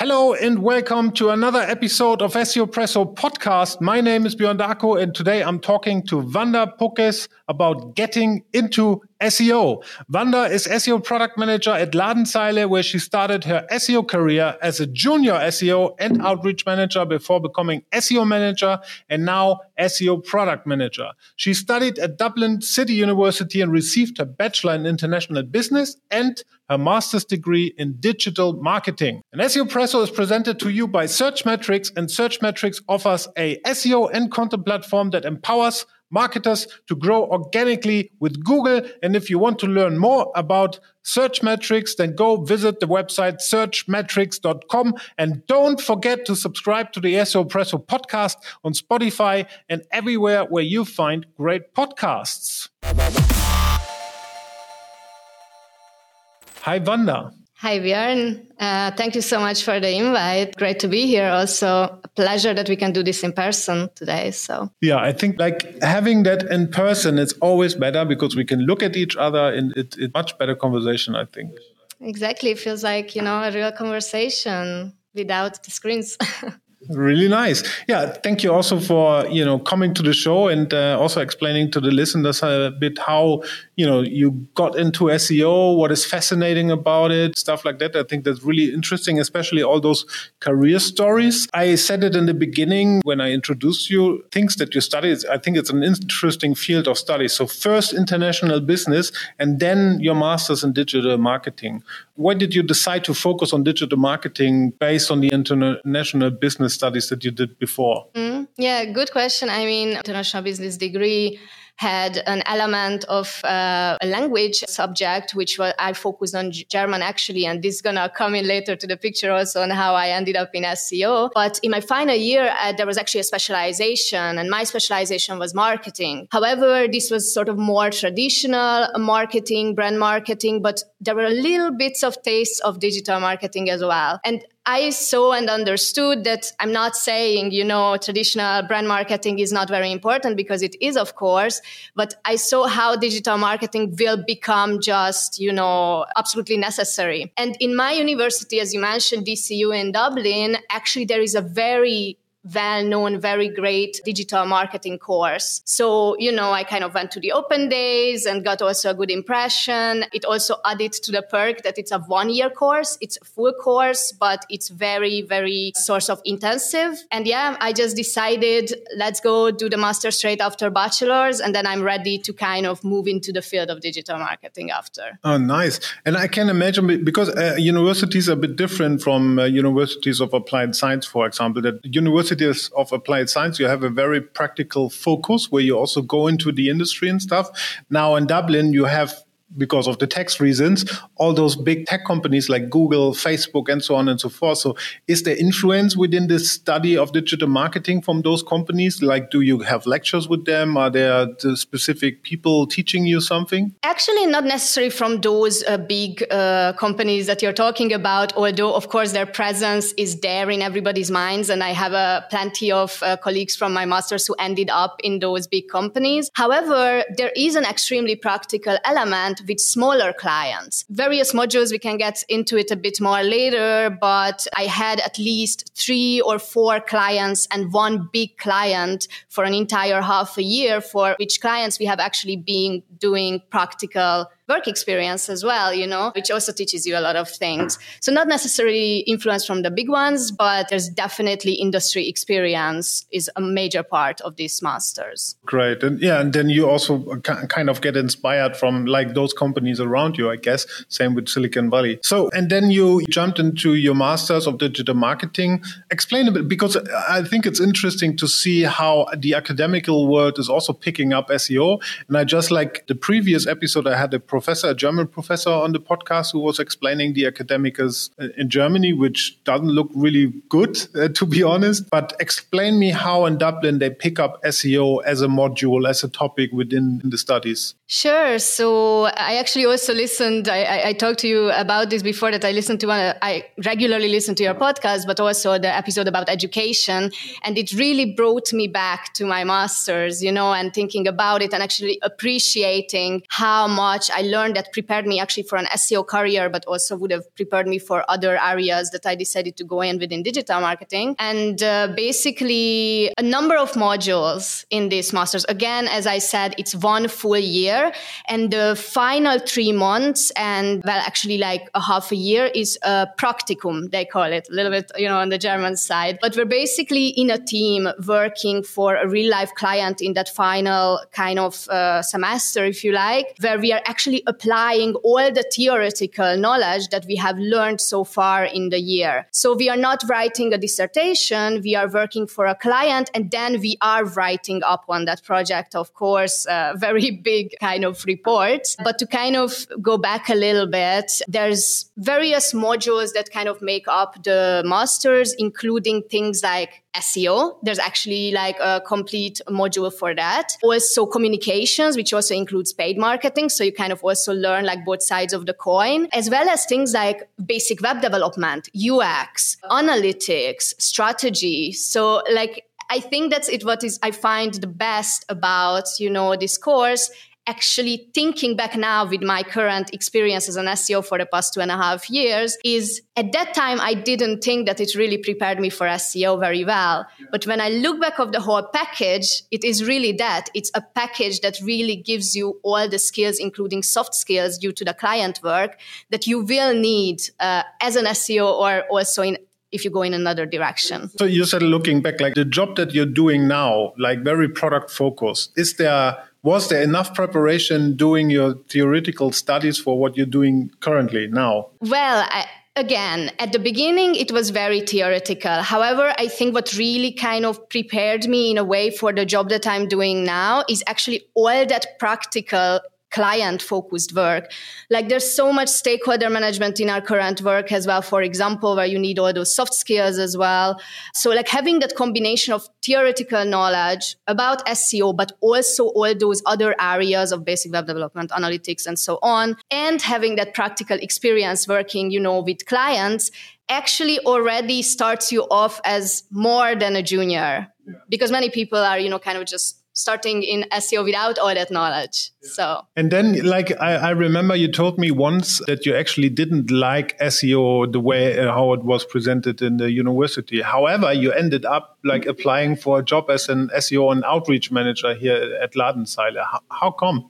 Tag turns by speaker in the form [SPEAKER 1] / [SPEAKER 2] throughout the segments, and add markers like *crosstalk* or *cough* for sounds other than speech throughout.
[SPEAKER 1] Hello and welcome to another episode of SEO Presso podcast. My name is Björn Darko and today I'm talking to Vanda Pokecz about getting into SEO. Wanda is SEO product manager at Ladenzeile, where she started her SEO career as a junior SEO and outreach manager before becoming SEO manager and now SEO product manager. She studied at Dublin City University and received her bachelor in international business and her master's degree in digital marketing. And SEO Presso is presented to you by Searchmetrics, and Searchmetrics offers a SEO and content platform that empowers marketers to grow organically with Google. And if you want to learn more about Searchmetrics, then go visit the website searchmetrics.com. And don't forget to subscribe to the SEO Presso podcast on Spotify and everywhere where you find great podcasts. Hi, Vanda.
[SPEAKER 2] Hi, Björn. Uh, thank you so much for the invite. Great to be here. Also, a pleasure that we can do this in person today. So,
[SPEAKER 1] yeah, I think like having that in person is always better because we can look at each other and it's it much better conversation, I think.
[SPEAKER 2] Exactly. It feels like, you know, a real conversation without the screens. *laughs*
[SPEAKER 1] really nice yeah thank you also for you know coming to the show and uh, also explaining to the listeners a bit how you know you got into SEO, what is fascinating about it, stuff like that. I think that's really interesting, especially all those career stories. I said it in the beginning when I introduced you, things that you studied. I think it's an interesting field of study. So first international business and then your master's in digital marketing. Why did you decide to focus on digital marketing based on the international business studies that you did before?
[SPEAKER 2] Mm, yeah, good question. I mean, international business degree had an element of uh, a language subject, which was, I focused on German actually, and this is gonna come in later to the picture also on how I ended up in SEO. But in my final year, uh, there was actually a specialization, and my specialization was marketing. However, this was sort of more traditional marketing, brand marketing, but there were little bits of tastes of digital marketing as well. And I saw and understood that I'm not saying, you know, traditional brand marketing is not very important because it is, of course, but I saw how digital marketing will become just, you know, absolutely necessary. And in my university, as you mentioned, DCU in Dublin, actually there is a very well known, very great digital marketing course. So, you know, I kind of went to the open days and got also a good impression. It also added to the perk that it's a one year course. It's a full course, but it's very, very source of intensive. And yeah, I just decided let's go do the master straight after bachelor's. And then I'm ready to kind of move into the field of digital marketing after.
[SPEAKER 1] Oh, nice. And I can imagine because uh, universities are a bit different from uh, universities of applied science, for example, that universities of applied science, you have a very practical focus where you also go into the industry and stuff. Now in Dublin, you have because of the tax reasons, all those big tech companies like Google, Facebook, and so on and so forth. So, is there influence within the study of digital marketing from those companies? Like, do you have lectures with them? Are there specific people teaching you something?
[SPEAKER 2] Actually, not necessarily from those uh, big uh, companies that you're talking about, although, of course, their presence is there in everybody's minds. And I have uh, plenty of uh, colleagues from my master's who ended up in those big companies. However, there is an extremely practical element with smaller clients. Various modules, we can get into it a bit more later, but I had at least three or four clients and one big client for an entire half a year for which clients we have actually been doing practical work experience as well, you know, which also teaches you a lot of things. So not necessarily influence from the big ones, but there's definitely industry experience is a major part of these masters.
[SPEAKER 1] Great. And yeah, and then you also kind of get inspired from like those companies around you, I guess. Same with Silicon Valley. So, and then you jumped into your masters of digital marketing. Explain a bit because I think it's interesting to see how the academical world is also picking up SEO. And I just like the previous episode, I had a professor, a German professor on the podcast who was explaining the academics in Germany, which doesn't look really good, uh, to be honest. But explain me how in Dublin they pick up SEO as a module, as a topic within the studies.
[SPEAKER 2] Sure. So I actually also listened. I, I, I talked to you about this before that I listened to one. I regularly listen to your podcast, but also the episode about education. And it really brought me back to my master's, you know, and thinking about it and actually appreciating how much I learned that prepared me actually for an SEO career, but also would have prepared me for other areas that I decided to go in within digital marketing. And uh, basically, a number of modules in this master's. Again, as I said, it's one full year, and the final three months, and well, actually, like a half a year, is a practicum, they call it, a little bit, you know, on the German side. But we're basically in a team working for a real life client in that final kind of uh, semester, if you like, where we are actually applying all the theoretical knowledge that we have learned so far in the year. So we are not writing a dissertation, we are working for a client, and then we are writing up on that project, of course, a *laughs* very big kind of report. But to kind of go back a little bit, there's various modules that kind of make up the masters, including things like SEO. There's actually like a complete module for that. Also communications, which also includes paid marketing. So you kind of also learn like both sides of the coin, as well as things like basic web development, UX, analytics, strategy. So like I think that's it what is I find the best about, you know, this course actually thinking back now with my current experience as an SEO for the past two and a half years is at that time I didn't think that it really prepared me for SEO very well. But when I look back of the whole package, it is really that. It's a package that really gives you all the skills, including soft skills due to the client work that you will need uh, as an SEO or also in if you go in another direction.
[SPEAKER 1] So you said looking back, like the job that you're doing now, like very product focused, is there was there enough preparation doing your theoretical studies for what you're doing currently now?
[SPEAKER 2] Well, I, again, at the beginning, it was very theoretical. However, I think what really kind of prepared me in a way for the job that I'm doing now is actually all that practical client focused work. Like there's so much stakeholder management in our current work as well, for example, where you need all those soft skills as well. So like having that combination of theoretical knowledge about SEO, but also all those other areas of basic web development, analytics, and so on, and having that practical experience working, you know, with clients actually already starts you off as more than a junior yeah. because many people are, you know, kind of just starting in SEO without all that knowledge. Yeah. So
[SPEAKER 1] and then like I, I, remember you told me once that you actually didn't like SEO the way uh, how it was presented in the university. However, you ended up like applying for a job as an SEO and outreach manager here at Ladenzeile. How, how come?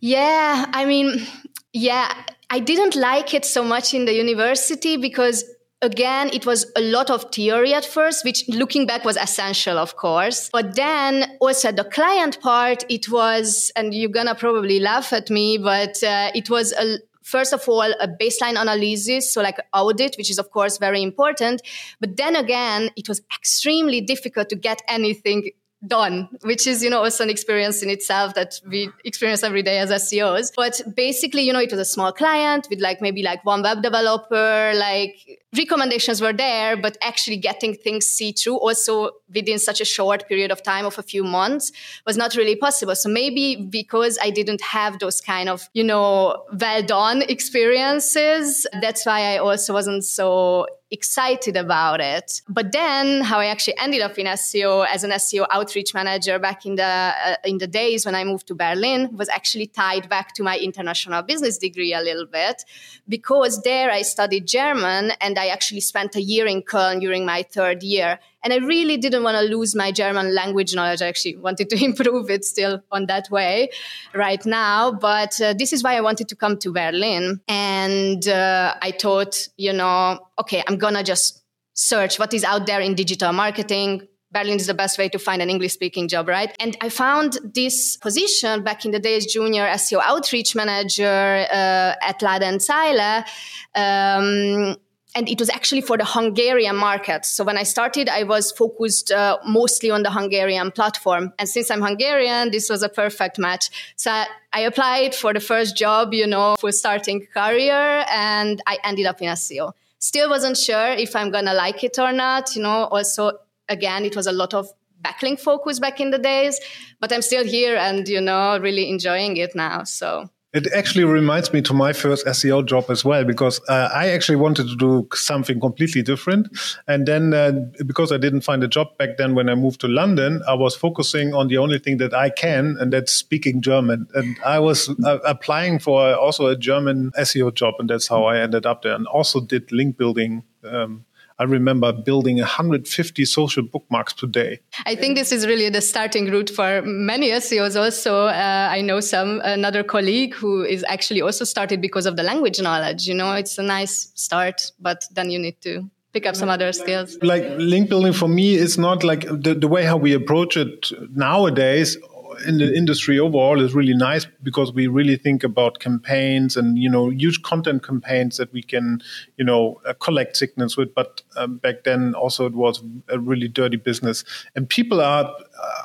[SPEAKER 2] Yeah, I mean, yeah, I didn't like it so much in the university because again, it was a lot of theory at first, which looking back was essential, of course. But then also the client part, it was, and you're gonna probably laugh at me, but uh, it was a first of all a baseline analysis so like audit which is of course very important but then again it was extremely difficult to get anything done, which is, you know, also an experience in itself that we experience every day as SEOs. But basically, you know, it was a small client with like maybe like one web developer, like recommendations were there, but actually getting things see through also within such a short period of time of a few months was not really possible. So maybe because I didn't have those kind of, you know, well done experiences, that's why I also wasn't so excited about it. But then how I actually ended up in SEO as an SEO outreach manager back in the uh, in the days when I moved to Berlin was actually tied back to my international business degree a little bit because there I studied German and I actually spent a year in Köln during my third year and I really didn't want to lose my German language knowledge. I actually wanted to *laughs* improve it still on that way right now. But uh, this is why I wanted to come to Berlin. And uh, I thought, you know, okay, I'm going to just search what is out there in digital marketing. Berlin is the best way to find an English speaking job, right? And I found this position back in the days, junior SEO outreach manager uh, at Ladenzeile. Um, and it was actually for the Hungarian market. So when I started, I was focused uh, mostly on the Hungarian platform. And since I'm Hungarian, this was a perfect match. So I, applied for the first job, you know, for starting career, and I ended up in a SEO. Still wasn't sure if I'm gonna like it or not. You know, also again, it was a lot of backlink focus back in the days, but I'm still here and you know really enjoying it now. So
[SPEAKER 1] It actually reminds me to my first SEO job as well, because uh, I actually wanted to do something completely different. And then uh, because I didn't find a job back then when I moved to London, I was focusing on the only thing that I can, and that's speaking German. And I was uh, applying for also a German SEO job, and that's how I ended up there. And also did link building um, I remember building 150 social bookmarks per day.
[SPEAKER 2] I think this is really the starting route for many SEOs. Also, uh, I know some another colleague who is actually also started because of the language knowledge. You know, it's a nice start, but then you need to pick up some other skills.
[SPEAKER 1] Like link building for me is not like the, the way how we approach it nowadays in the industry overall is really nice because we really think about campaigns and you know huge content campaigns that we can you know uh, collect signals with. But um, back then also it was a really dirty business. And people are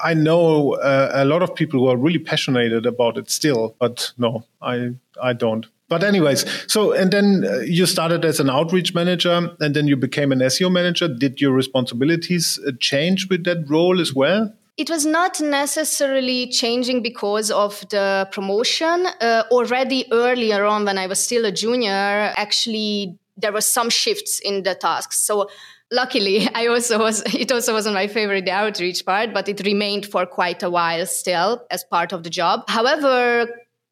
[SPEAKER 1] i know uh, a lot of people who are really passionate about it still but no i i don't. But anyways so and then uh, you started as an outreach manager and then you became an seo manager. Did your responsibilities uh, change with that role as well
[SPEAKER 2] it was not necessarily changing because of the promotion. Uh, already earlier on, when I was still a junior, actually there were some shifts in the tasks. So luckily, *laughs* I also was. It also wasn't my favorite the outreach part, but it remained for quite a while still as part of the job. However,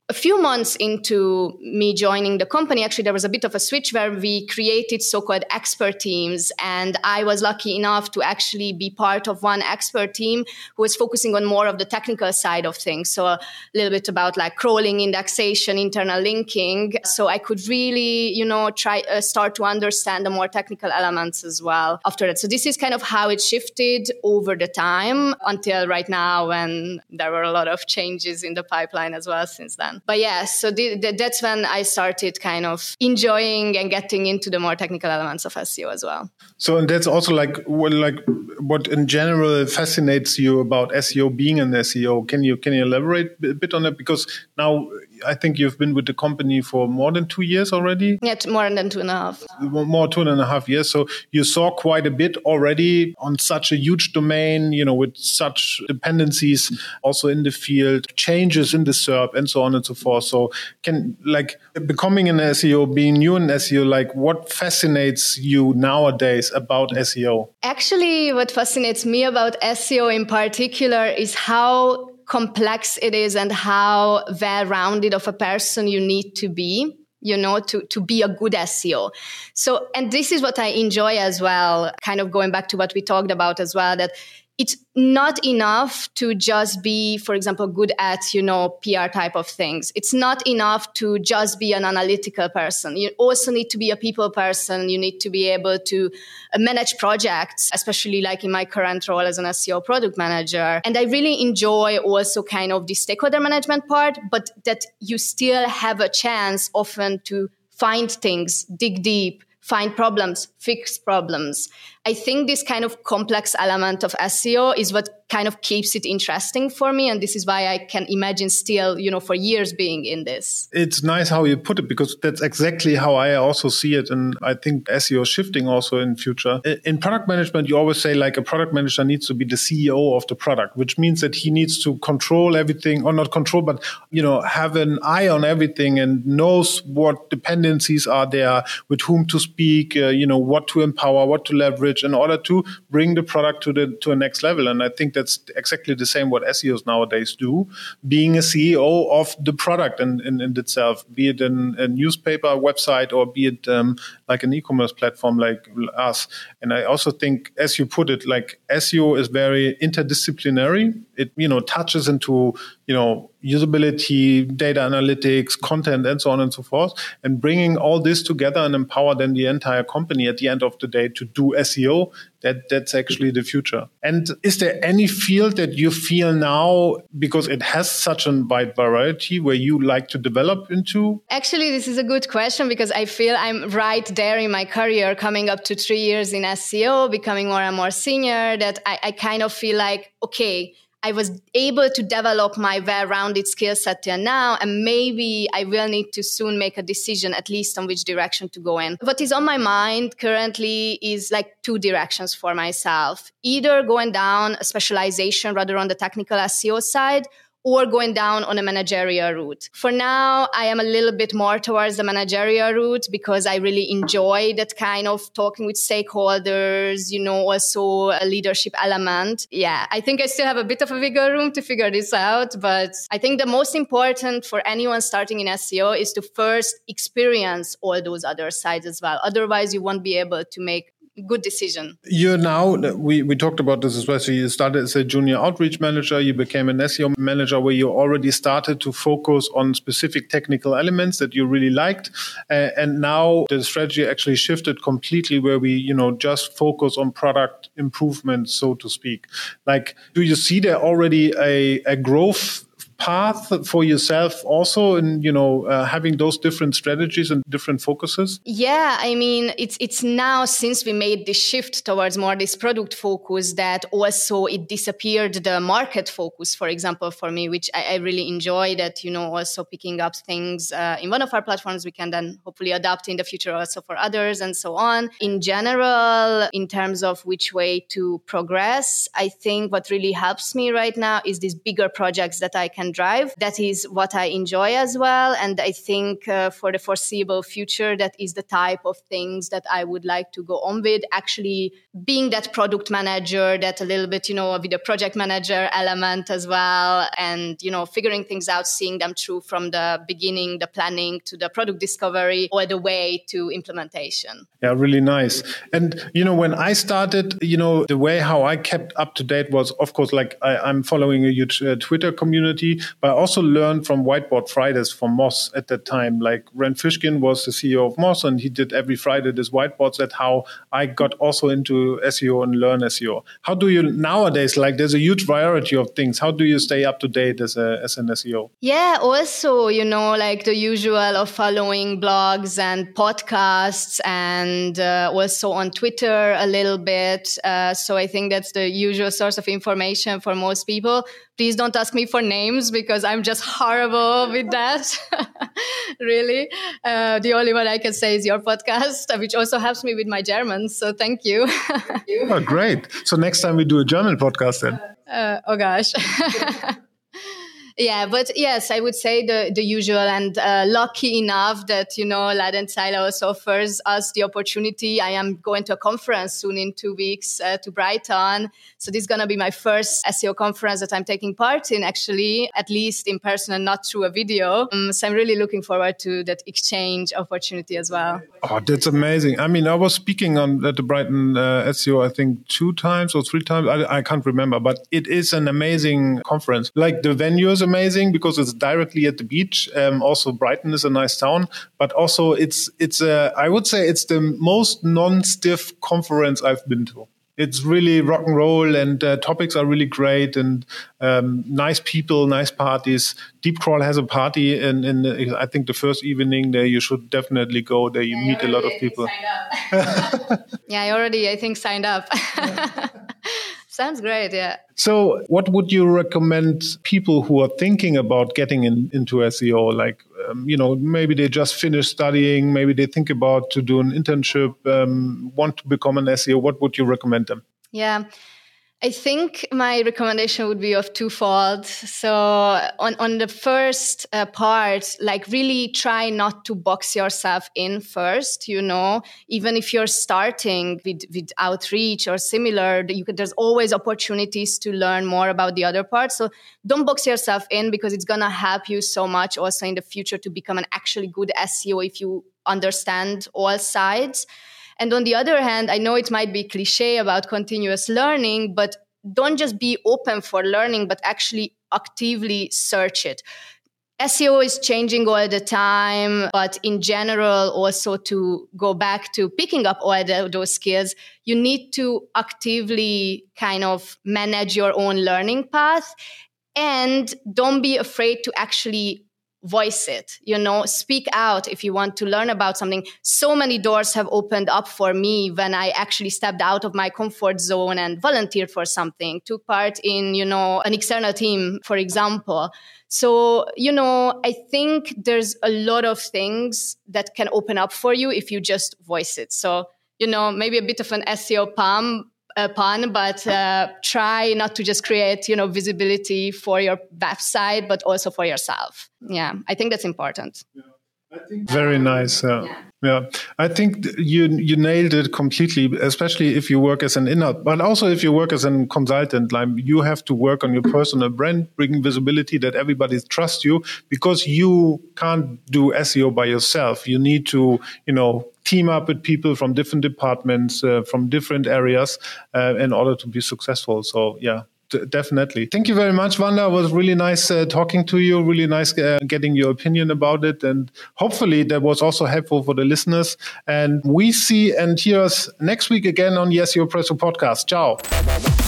[SPEAKER 2] a few months into me joining the company, actually, there was a bit of a switch where we created so called expert teams. And I was lucky enough to actually be part of one expert team who was focusing on more of the technical side of things. So, a little bit about like crawling, indexation, internal linking. So, I could really, you know, try uh, start to understand the more technical elements as well after that. So, this is kind of how it shifted over the time until right now when there were a lot of changes in the pipeline as well since then. But yeah, so the, the, that's when I started kind of enjoying and getting into the more technical elements of SEO as well.
[SPEAKER 1] So and that's also like what like what in general fascinates you about SEO being an SEO. Can you can you elaborate a bit on that? Because now I think you've been with the company for more than two years already.
[SPEAKER 2] Yeah, more than two and a half.
[SPEAKER 1] More two and a half years. So you saw quite a bit already on such a huge domain. You know, with such dependencies also in the field, changes in the SERP, and so on and so forth. So can like becoming an SEO, being new in SEO, like what fascinates you nowadays about SEO?
[SPEAKER 2] Actually, what fascinates me about SEO in particular is how complex it is and how well rounded of a person you need to be you know to to be a good SEO. So and this is what I enjoy as well kind of going back to what we talked about as well that it's not enough to just be for example good at you know pr type of things. It's not enough to just be an analytical person. You also need to be a people person. You need to be able to uh, manage projects especially like in my current role as an seo product manager. And i really enjoy also kind of the stakeholder management part but that you still have a chance often to find things dig deep find problems, fix problems. I think this kind of complex element of SEO is what kind of keeps it interesting for me. And this is why I can imagine still, you know, for years being in this.
[SPEAKER 1] It's nice how you put it because that's exactly how I also see it. And I think SEO is shifting also in future. In product management, you always say like a product manager needs to be the CEO of the product, which means that he needs to control everything or not control, but, you know, have an eye on everything and knows what dependencies are there, with whom to speak, uh, you know, what to empower, what to leverage in order to bring the product to the, to a next level. And I think that's exactly the same what SEOs nowadays do, being a CEO of the product in, in, in itself, be it in a newspaper website or be it um, like an e-commerce platform like us. And I also think, as you put it, like SEO is very interdisciplinary. It you know touches into you know usability, data analytics, content, and so on and so forth, and bringing all this together and empower then the entire company at the end of the day to do SEO. That that's actually the future. And is there any field that you feel now because it has such a wide variety where you like to develop into?
[SPEAKER 2] Actually, this is a good question because I feel I'm right there in my career, coming up to three years in SEO, becoming more and more senior. That I, I kind of feel like okay I was able to develop my well-rounded skill set till now, and maybe I will need to soon make a decision, at least on which direction to go in. What is on my mind currently is like two directions for myself: either going down a specialization rather on the technical SEO side, or going down on a managerial route. For now, I am a little bit more towards the managerial route because I really enjoy that kind of talking with stakeholders, you know, also a leadership element. Yeah, I think I still have a bit of a wiggle room to figure this out, but I think the most important for anyone starting in SEO is to first experience all those other sides as well. Otherwise, you won't be able to make good decision.
[SPEAKER 1] You're now, we, we talked about this as well. So you started as a junior outreach manager, you became an SEO manager where you already started to focus on specific technical elements that you really liked. Uh, and now the strategy actually shifted completely where we, you know, just focus on product improvement, so to speak. Like, do you see there already a, a growth path for yourself also in you know uh, having those different strategies and different focuses?
[SPEAKER 2] Yeah i mean it's it's now since we made this shift towards more this product focus that also it disappeared the market focus for example for me which i, I really enjoy that you know also picking up things uh, in one of our platforms we can then hopefully adapt in the future also for others and so on. In general in terms of which way to progress i think what really helps me right now is these bigger projects that i can can drive. That is what I enjoy as well. And I think uh, for the foreseeable future, that is the type of things that I would like to go on with. Actually, being that product manager, that a little bit, you know, with the project manager element as well, and, you know, figuring things out, seeing them through from the beginning, the planning to the product discovery, or the way to implementation.
[SPEAKER 1] Yeah, really nice. And, you know, when I started, you know, the way how I kept up to date was, of course, like I, am following a huge uh, Twitter community but I also learned from Whiteboard Fridays from Moz at that time. Like Rand Fishkin was the CEO of Moz, and he did every Friday this whiteboards. At how I got also into SEO and learn SEO. How do you nowadays? Like, there's a huge variety of things. How do you stay up to date as a as an SEO?
[SPEAKER 2] Yeah, also you know like the usual of following blogs and podcasts, and uh, also on Twitter a little bit. Uh, so I think that's the usual source of information for most people. Please don't ask me for names because I'm just horrible with that. *laughs* really. Uh, the only one I can say is your podcast, which also helps me with my German. So thank you.
[SPEAKER 1] oh, great. So next time we do a German podcast then.
[SPEAKER 2] Uh, oh, gosh. *laughs* Yeah, but yes, I would say the the usual and uh, lucky enough that you know Ladenzeile also offers us the opportunity. I am going to a conference soon in two weeks uh, to Brighton, so this is gonna be my first SEO conference that I'm taking part in, actually, at least in person and not through a video. Um, so I'm really looking forward to that exchange opportunity as well.
[SPEAKER 1] Oh, that's amazing! I mean, I was speaking on at the Brighton uh, SEO, I think two times or three times. I, I can't remember, but it is an amazing conference. Like the venues amazing because it's directly at the beach. Um, also, Brighton is a nice town, but also it's it's a, I would say it's the most non-stiff conference I've been to. It's really rock and roll, and uh, topics are really great, and um, nice people, nice parties. DeepCrawl has a party, and in, in, I think the first evening there, you should definitely go. There, you yeah, meet a lot of people. *laughs*
[SPEAKER 2] yeah, I already, I think, signed up. *laughs* Sounds great, yeah.
[SPEAKER 1] So, what would you recommend people who are thinking about getting in, into SEO? Like, um, you know, maybe they just finished studying, maybe they think about to do an internship, um, want to become an SEO. What would you recommend them?
[SPEAKER 2] Yeah. I think my recommendation would be of twofold. So on, on the first uh, part, like really try not to box yourself in first, you know, even if you're starting with, with outreach or similar, you could, there's always opportunities to learn more about the other part. So don't box yourself in because it's going to help you so much also in the future to become an actually good SEO if you understand all sides. And on the other hand, I know it might be cliche about continuous learning, but don't just be open for learning, but actually actively search it. SEO is changing all the time, but in general, also to go back to picking up all the, those skills, you need to actively kind of manage your own learning path and don't be afraid to actually voice it you know speak out if you want to learn about something. So many doors have opened up for me when i actually stepped out of my comfort zone and volunteered for something took part in you know an external team for example. So you know i think there's a lot of things that can open up for you if you just voice it. So you know maybe a bit of an seo palm upon, but uh, try not to just create, you know, visibility for your website, but also for yourself. Yeah, I think that's important.
[SPEAKER 1] Yeah. Very nice. Yeah. yeah. Yeah, I think you you nailed it completely. Especially if you work as an inner, but also if you work as a consultant, like you have to work on your personal brand, bringing visibility that everybody trusts you because you can't do SEO by yourself. You need to, you know, team up with people from different departments, uh, from different areas, uh, in order to be successful. So yeah, definitely. Thank you very much, Vanda. It was really nice uh, talking to you. Really nice uh, getting your opinion about it. And hopefully that was also helpful for the listeners. And we see and hear us next week again on SEO Presso podcast. Ciao.